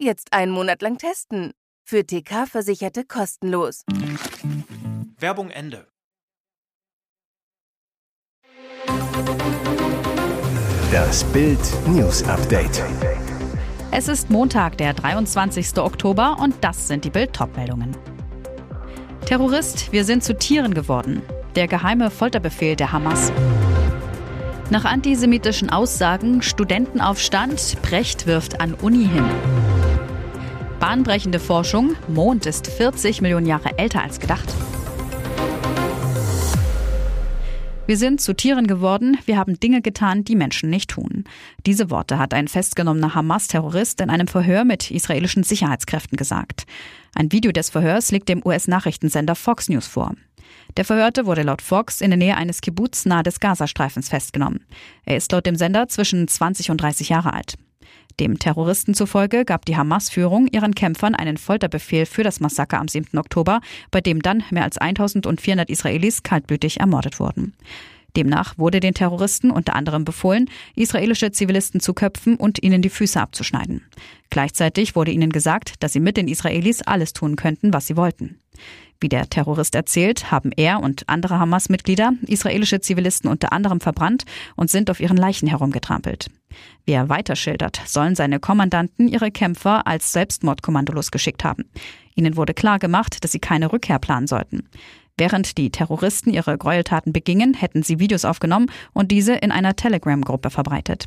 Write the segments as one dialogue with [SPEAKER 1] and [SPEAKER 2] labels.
[SPEAKER 1] Jetzt einen Monat lang testen. Für TK-Versicherte kostenlos.
[SPEAKER 2] Werbung Ende.
[SPEAKER 3] Das Bild News Update.
[SPEAKER 4] Es ist Montag, der 23. Oktober und das sind die Bild meldungen Terrorist, wir sind zu Tieren geworden. Der geheime Folterbefehl der Hamas. Nach antisemitischen Aussagen Studentenaufstand, Brecht wirft an Uni hin. Bahnbrechende Forschung, Mond ist 40 Millionen Jahre älter als gedacht. Wir sind zu Tieren geworden, wir haben Dinge getan, die Menschen nicht tun. Diese Worte hat ein festgenommener Hamas-Terrorist in einem Verhör mit israelischen Sicherheitskräften gesagt. Ein Video des Verhörs liegt dem US-Nachrichtensender Fox News vor. Der Verhörte wurde laut Fox in der Nähe eines Kibbutz nahe des Gazastreifens festgenommen. Er ist laut dem Sender zwischen 20 und 30 Jahre alt. Dem Terroristen zufolge gab die Hamas-Führung ihren Kämpfern einen Folterbefehl für das Massaker am 7. Oktober, bei dem dann mehr als 1400 Israelis kaltblütig ermordet wurden. Demnach wurde den Terroristen unter anderem befohlen, israelische Zivilisten zu köpfen und ihnen die Füße abzuschneiden. Gleichzeitig wurde ihnen gesagt, dass sie mit den Israelis alles tun könnten, was sie wollten. Wie der Terrorist erzählt, haben er und andere Hamas-Mitglieder israelische Zivilisten unter anderem verbrannt und sind auf ihren Leichen herumgetrampelt. Wie er weiter schildert, sollen seine Kommandanten ihre Kämpfer als Selbstmordkommandolos geschickt haben. Ihnen wurde klar gemacht, dass sie keine Rückkehr planen sollten. Während die Terroristen ihre Gräueltaten begingen, hätten sie Videos aufgenommen und diese in einer Telegram-Gruppe verbreitet.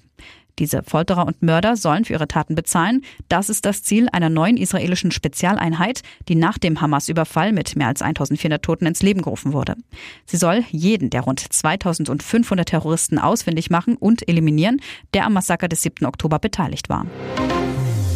[SPEAKER 4] Diese Folterer und Mörder sollen für ihre Taten bezahlen. Das ist das Ziel einer neuen israelischen Spezialeinheit, die nach dem Hamas-Überfall mit mehr als 1400 Toten ins Leben gerufen wurde. Sie soll jeden der rund 2500 Terroristen ausfindig machen und eliminieren, der am Massaker des 7. Oktober beteiligt war.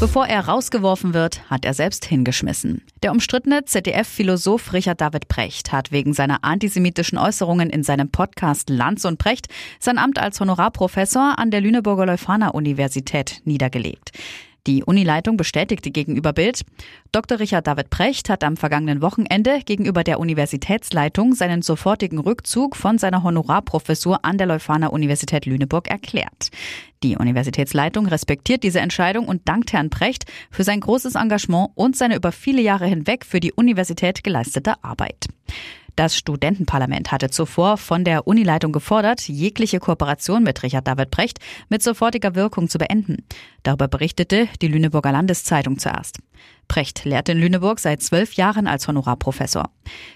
[SPEAKER 4] Bevor er rausgeworfen wird, hat er selbst hingeschmissen. Der umstrittene ZDF-Philosoph Richard David Precht hat wegen seiner antisemitischen Äußerungen in seinem Podcast Lanz und Precht sein Amt als Honorarprofessor an der Lüneburger Leuphana-Universität niedergelegt. Die Unileitung bestätigte gegenüber Bild, Dr. Richard David Precht hat am vergangenen Wochenende gegenüber der Universitätsleitung seinen sofortigen Rückzug von seiner Honorarprofessur an der Leuphana Universität Lüneburg erklärt. Die Universitätsleitung respektiert diese Entscheidung und dankt Herrn Precht für sein großes Engagement und seine über viele Jahre hinweg für die Universität geleistete Arbeit. Das Studentenparlament hatte zuvor von der Unileitung gefordert, jegliche Kooperation mit Richard David Precht mit sofortiger Wirkung zu beenden. Darüber berichtete die Lüneburger Landeszeitung zuerst. Precht lehrt in Lüneburg seit zwölf Jahren als Honorarprofessor.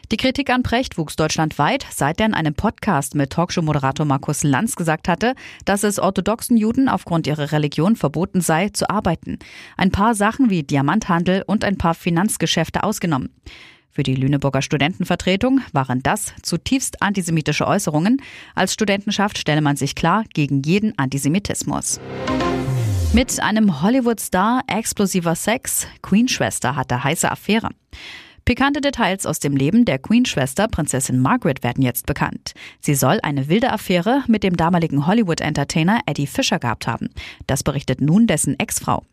[SPEAKER 4] Die Kritik an Precht wuchs deutschlandweit, seit er in einem Podcast mit Talkshow-Moderator Markus Lanz gesagt hatte, dass es orthodoxen Juden aufgrund ihrer Religion verboten sei, zu arbeiten. Ein paar Sachen wie Diamanthandel und ein paar Finanzgeschäfte ausgenommen. Für die Lüneburger Studentenvertretung waren das zutiefst antisemitische Äußerungen. Als Studentenschaft stelle man sich klar gegen jeden Antisemitismus. Mit einem Hollywood-Star explosiver Sex, Queen-Schwester hatte heiße Affäre. Pikante Details aus dem Leben der Queen-Schwester Prinzessin Margaret werden jetzt bekannt. Sie soll eine wilde Affäre mit dem damaligen Hollywood-Entertainer Eddie Fisher gehabt haben. Das berichtet nun dessen Ex-Frau.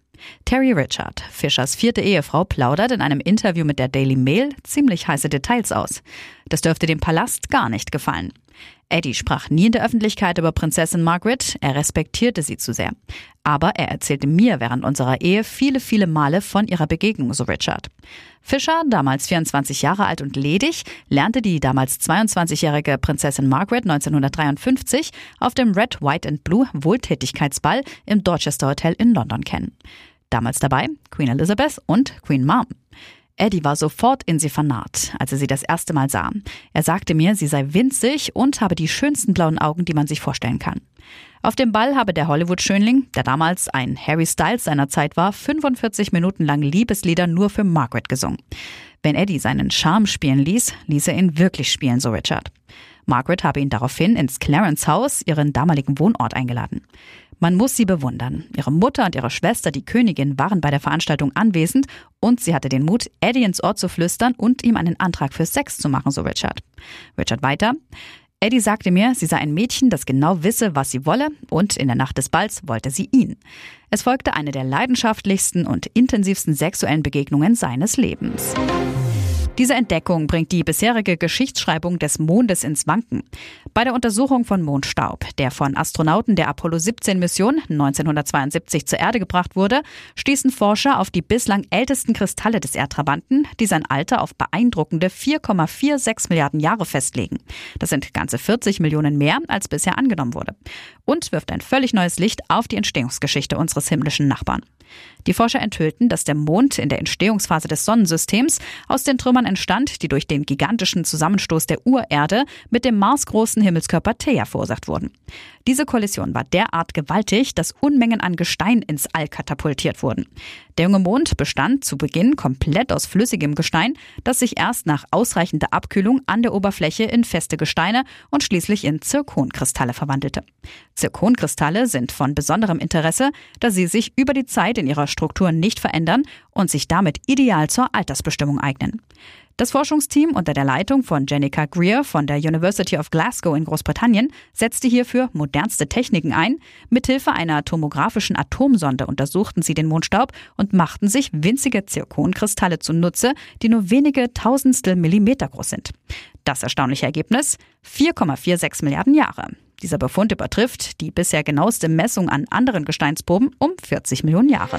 [SPEAKER 4] Terry Richard, Fischers vierte Ehefrau, plaudert in einem Interview mit der Daily Mail ziemlich heiße Details aus. Das dürfte dem Palast gar nicht gefallen. Eddie sprach nie in der Öffentlichkeit über Prinzessin Margaret, er respektierte sie zu sehr. Aber er erzählte mir während unserer Ehe viele, viele Male von ihrer Begegnung, so Richard. Fischer, damals 24 Jahre alt und ledig, lernte die damals 22-jährige Prinzessin Margaret 1953 auf dem Red, White and Blue Wohltätigkeitsball im Dorchester Hotel in London kennen. Damals dabei Queen Elizabeth und Queen Mom. Eddie war sofort in sie vernarrt, als er sie das erste Mal sah. Er sagte mir, sie sei winzig und habe die schönsten blauen Augen, die man sich vorstellen kann. Auf dem Ball habe der Hollywood-Schönling, der damals ein Harry Styles seiner Zeit war, 45 Minuten lang Liebeslieder nur für Margaret gesungen. Wenn Eddie seinen Charme spielen ließ, ließ er ihn wirklich spielen, so Richard. Margaret habe ihn daraufhin ins Clarence Haus, ihren damaligen Wohnort, eingeladen. Man muss sie bewundern. Ihre Mutter und ihre Schwester, die Königin, waren bei der Veranstaltung anwesend und sie hatte den Mut, Eddie ins Ohr zu flüstern und ihm einen Antrag für Sex zu machen, so Richard. Richard weiter. Eddie sagte mir, sie sei ein Mädchen, das genau wisse, was sie wolle, und in der Nacht des Balls wollte sie ihn. Es folgte eine der leidenschaftlichsten und intensivsten sexuellen Begegnungen seines Lebens. Diese Entdeckung bringt die bisherige Geschichtsschreibung des Mondes ins Wanken. Bei der Untersuchung von Mondstaub, der von Astronauten der Apollo 17 Mission 1972 zur Erde gebracht wurde, stießen Forscher auf die bislang ältesten Kristalle des Erdtrabanten, die sein Alter auf beeindruckende 4,46 Milliarden Jahre festlegen. Das sind ganze 40 Millionen mehr, als bisher angenommen wurde. Und wirft ein völlig neues Licht auf die Entstehungsgeschichte unseres himmlischen Nachbarn. Die Forscher enthüllten, dass der Mond in der Entstehungsphase des Sonnensystems aus den Trümmern entstand, die durch den gigantischen Zusammenstoß der Urerde mit dem marsgroßen Himmelskörper Theia verursacht wurden. Diese Kollision war derart gewaltig, dass Unmengen an Gestein ins All katapultiert wurden. Der junge Mond bestand zu Beginn komplett aus flüssigem Gestein, das sich erst nach ausreichender Abkühlung an der Oberfläche in feste Gesteine und schließlich in Zirkonkristalle verwandelte. Zirkonkristalle sind von besonderem Interesse, da sie sich über die Zeit in ihrer Struktur nicht verändern und sich damit ideal zur Altersbestimmung eignen. Das Forschungsteam unter der Leitung von Jenica Greer von der University of Glasgow in Großbritannien setzte hierfür modernste Techniken ein. Mithilfe einer tomografischen Atomsonde untersuchten sie den Mondstaub und machten sich winzige Zirkonkristalle zunutze, die nur wenige Tausendstel Millimeter groß sind. Das erstaunliche Ergebnis? 4,46 Milliarden Jahre. Dieser Befund übertrifft die bisher genaueste Messung an anderen Gesteinsproben um 40 Millionen Jahre.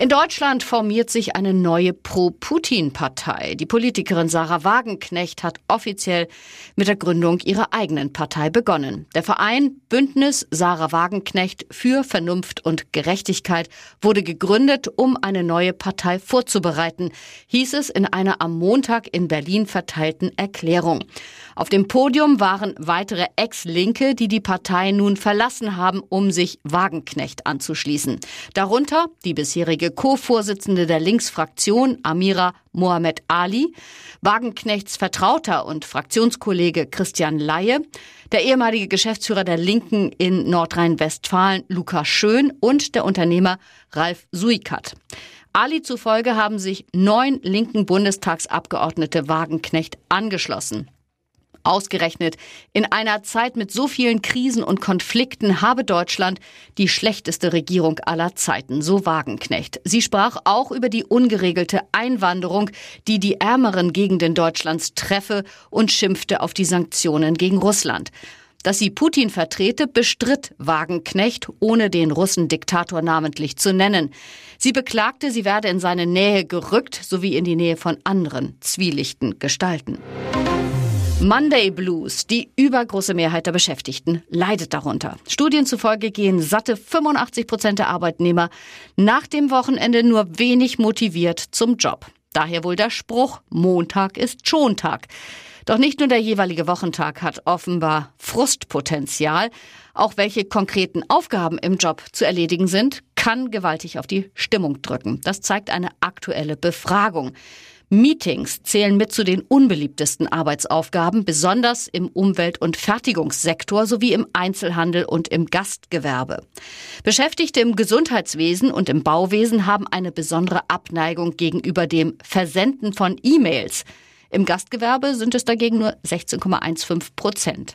[SPEAKER 5] In Deutschland formiert sich eine neue Pro-Putin-Partei. Die Politikerin Sarah Wagenknecht hat offiziell mit der Gründung ihrer eigenen Partei begonnen. Der Verein Bündnis Sarah Wagenknecht für Vernunft und Gerechtigkeit wurde gegründet, um eine neue Partei vorzubereiten, hieß es in einer am Montag in Berlin verteilten Erklärung. Auf dem Podium waren weitere Ex-Linke, die die Partei nun verlassen haben, um sich Wagenknecht anzuschließen. Darunter die bisherige Co-Vorsitzende der Linksfraktion Amira Mohamed Ali, Wagenknechts Vertrauter und Fraktionskollege Christian Laie, der ehemalige Geschäftsführer der Linken in Nordrhein-Westfalen Lukas Schön und der Unternehmer Ralf Suikat. Ali zufolge haben sich neun linken Bundestagsabgeordnete Wagenknecht angeschlossen. Ausgerechnet in einer Zeit mit so vielen Krisen und Konflikten habe Deutschland die schlechteste Regierung aller Zeiten, so Wagenknecht. Sie sprach auch über die ungeregelte Einwanderung, die die ärmeren Gegenden Deutschlands treffe und schimpfte auf die Sanktionen gegen Russland. Dass sie Putin vertrete, bestritt Wagenknecht, ohne den Russen-Diktator namentlich zu nennen. Sie beklagte, sie werde in seine Nähe gerückt sowie in die Nähe von anderen zwielichten Gestalten. Monday Blues. Die übergroße Mehrheit der Beschäftigten leidet darunter. Studien zufolge gehen satte 85 Prozent der Arbeitnehmer nach dem Wochenende nur wenig motiviert zum Job. Daher wohl der Spruch, Montag ist Schontag. Doch nicht nur der jeweilige Wochentag hat offenbar Frustpotenzial. Auch welche konkreten Aufgaben im Job zu erledigen sind, kann gewaltig auf die Stimmung drücken. Das zeigt eine aktuelle Befragung. Meetings zählen mit zu den unbeliebtesten Arbeitsaufgaben, besonders im Umwelt- und Fertigungssektor sowie im Einzelhandel und im Gastgewerbe. Beschäftigte im Gesundheitswesen und im Bauwesen haben eine besondere Abneigung gegenüber dem Versenden von E-Mails. Im Gastgewerbe sind es dagegen nur 16,15 Prozent.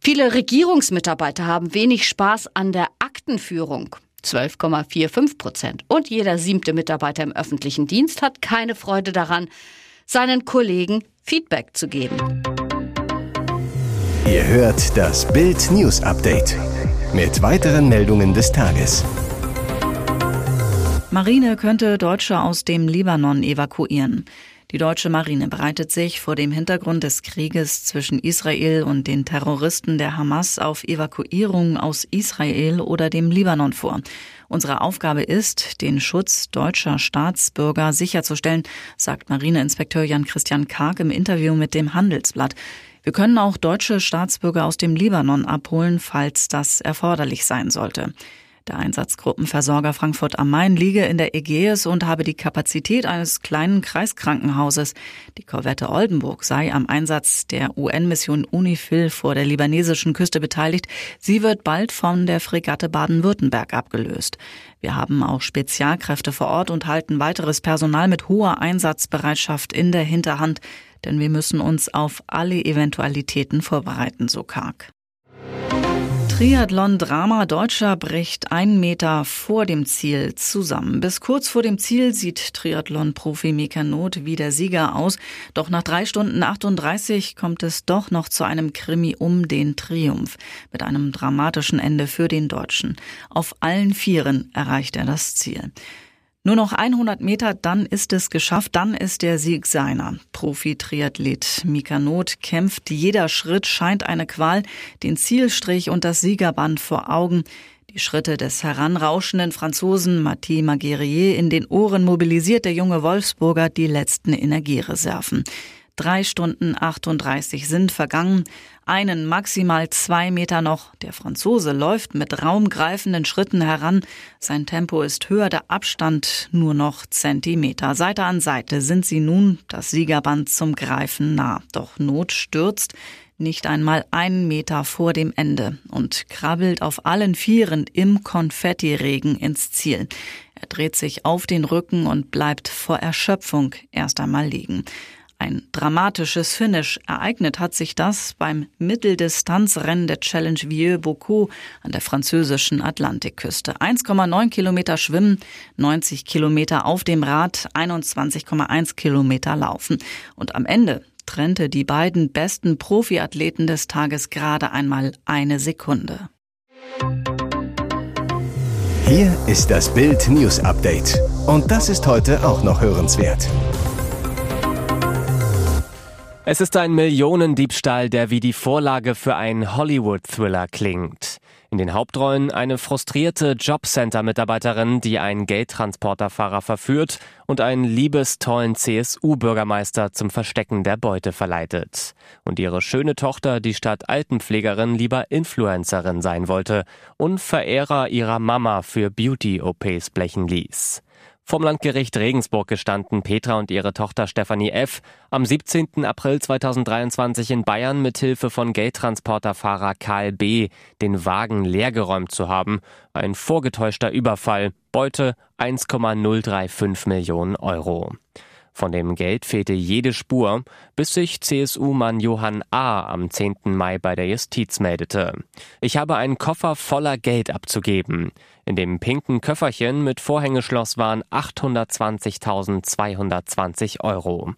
[SPEAKER 5] Viele Regierungsmitarbeiter haben wenig Spaß an der Aktenführung. 12,45 Prozent. Und jeder siebte Mitarbeiter im öffentlichen Dienst hat keine Freude daran, seinen Kollegen Feedback zu geben.
[SPEAKER 3] Ihr hört das Bild News Update mit weiteren Meldungen des Tages.
[SPEAKER 4] Marine könnte Deutsche aus dem Libanon evakuieren. Die deutsche Marine bereitet sich vor dem Hintergrund des Krieges zwischen Israel und den Terroristen der Hamas auf Evakuierungen aus Israel oder dem Libanon vor. Unsere Aufgabe ist, den Schutz deutscher Staatsbürger sicherzustellen, sagt Marineinspekteur Jan-Christian Karg im Interview mit dem Handelsblatt. Wir können auch deutsche Staatsbürger aus dem Libanon abholen, falls das erforderlich sein sollte.
[SPEAKER 6] Der Einsatzgruppenversorger Frankfurt am Main liege in der Ägäis und habe die Kapazität eines kleinen Kreiskrankenhauses. Die Korvette Oldenburg sei am Einsatz der UN-Mission UNIFIL vor der libanesischen Küste beteiligt. Sie wird bald von der Fregatte Baden-Württemberg abgelöst. Wir haben auch Spezialkräfte vor Ort und halten weiteres Personal mit hoher Einsatzbereitschaft in der Hinterhand, denn wir müssen uns auf alle Eventualitäten vorbereiten, so Karg. Triathlon-Drama Deutscher bricht einen Meter vor dem Ziel zusammen. Bis kurz vor dem Ziel sieht Triathlon-Profi Mika wie der Sieger aus. Doch nach drei Stunden 38 kommt es doch noch zu einem Krimi um den Triumph. Mit einem dramatischen Ende für den Deutschen. Auf allen Vieren erreicht er das Ziel. Nur noch 100 Meter, dann ist es geschafft, dann ist der Sieg seiner. Profi-Triathlet Mika Not kämpft, jeder Schritt scheint eine Qual, den Zielstrich und das Siegerband vor Augen. Die Schritte des heranrauschenden Franzosen Mathieu Maguerier in den Ohren mobilisiert der junge Wolfsburger die letzten Energiereserven. Drei Stunden 38 sind vergangen, einen maximal zwei Meter noch. Der Franzose läuft mit raumgreifenden Schritten heran. Sein Tempo ist höher, der Abstand nur noch Zentimeter. Seite an Seite sind sie nun das Siegerband zum Greifen nah. Doch Not stürzt nicht einmal einen Meter vor dem Ende und krabbelt auf allen Vieren im Konfettiregen ins Ziel. Er dreht sich auf den Rücken und bleibt vor Erschöpfung erst einmal liegen. Ein dramatisches Finish. Ereignet hat sich das beim Mitteldistanzrennen der Challenge Vieux-Bocaux an der französischen Atlantikküste. 1,9 Kilometer schwimmen, 90 Kilometer auf dem Rad, 21,1 Kilometer laufen. Und am Ende trennte die beiden besten Profiathleten des Tages gerade einmal eine Sekunde.
[SPEAKER 3] Hier ist das Bild News Update. Und das ist heute auch noch hörenswert.
[SPEAKER 7] Es ist ein Millionendiebstahl, der wie die Vorlage für einen Hollywood-Thriller klingt. In den Hauptrollen eine frustrierte Jobcenter-Mitarbeiterin, die einen Geldtransporterfahrer verführt und einen liebestollen CSU-Bürgermeister zum Verstecken der Beute verleitet. Und ihre schöne Tochter, die statt Altenpflegerin lieber Influencerin sein wollte und Verehrer ihrer Mama für Beauty-OPs blechen ließ. Vom Landgericht Regensburg gestanden Petra und ihre Tochter Stefanie F. am 17. April 2023 in Bayern mit Hilfe von Geldtransporterfahrer Karl B. den Wagen leergeräumt zu haben. Ein vorgetäuschter Überfall. Beute 1,035 Millionen Euro. Von dem Geld fehlte jede Spur, bis sich CSU-Mann Johann A. am 10. Mai bei der Justiz meldete. Ich habe einen Koffer voller Geld abzugeben. In dem pinken Köfferchen mit Vorhängeschloss waren 820.220 Euro.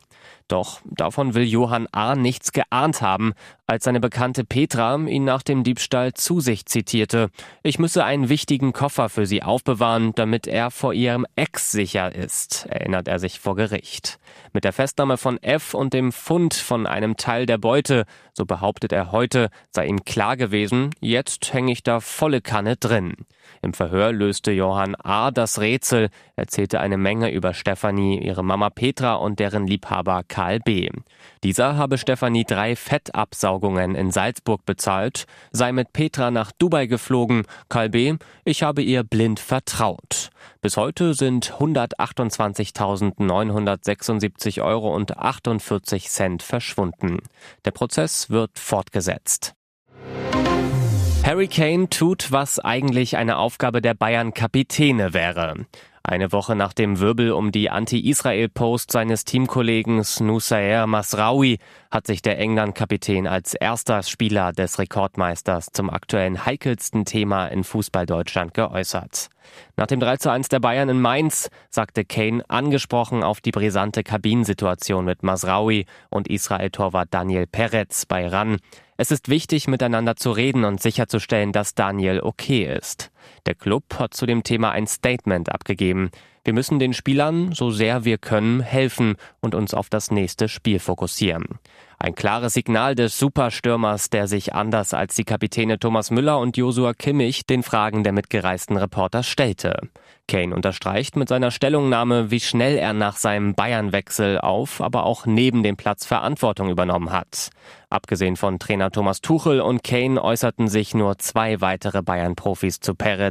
[SPEAKER 7] Doch davon will Johann A. nichts geahnt haben, als seine Bekannte Petra ihn nach dem Diebstahl zu sich zitierte. Ich müsse einen wichtigen Koffer für sie aufbewahren, damit er vor ihrem Ex sicher ist, erinnert er sich vor Gericht. Mit der Festnahme von F und dem Fund von einem Teil der Beute, so behauptet er heute, sei ihm klar gewesen, jetzt hänge ich da volle Kanne drin. Im Verhör löste Johann A. das Rätsel, erzählte eine Menge über Stefanie, ihre Mama Petra und deren Liebhaber Karl B. Dieser habe Stefanie drei Fettabsaugungen in Salzburg bezahlt, sei mit Petra nach Dubai geflogen. Karl B. Ich habe ihr blind vertraut. Bis heute sind 128.976 Euro und 48 Cent verschwunden. Der Prozess wird fortgesetzt. Harry Kane tut, was eigentlich eine Aufgabe der Bayern-Kapitäne wäre. Eine Woche nach dem Wirbel um die Anti-Israel-Post seines Teamkollegen Nusair Masraoui hat sich der England-Kapitän als erster Spieler des Rekordmeisters zum aktuellen heikelsten Thema in Fußball-Deutschland geäußert. Nach dem 3 zu 1 der Bayern in Mainz sagte Kane angesprochen auf die brisante Kabinensituation mit Masraoui und Israel-Torwart Daniel Peretz bei RAN. Es ist wichtig, miteinander zu reden und sicherzustellen, dass Daniel okay ist. Der Club hat zu dem Thema ein Statement abgegeben. Wir müssen den Spielern, so sehr wir können, helfen und uns auf das nächste Spiel fokussieren. Ein klares Signal des Superstürmers, der sich anders als die Kapitäne Thomas Müller und Josua Kimmich den Fragen der mitgereisten Reporter stellte. Kane unterstreicht mit seiner Stellungnahme, wie schnell er nach seinem Bayernwechsel auf, aber auch neben dem Platz Verantwortung übernommen hat. Abgesehen von Trainer Thomas Tuchel und Kane äußerten sich nur zwei weitere Bayern-Profis zu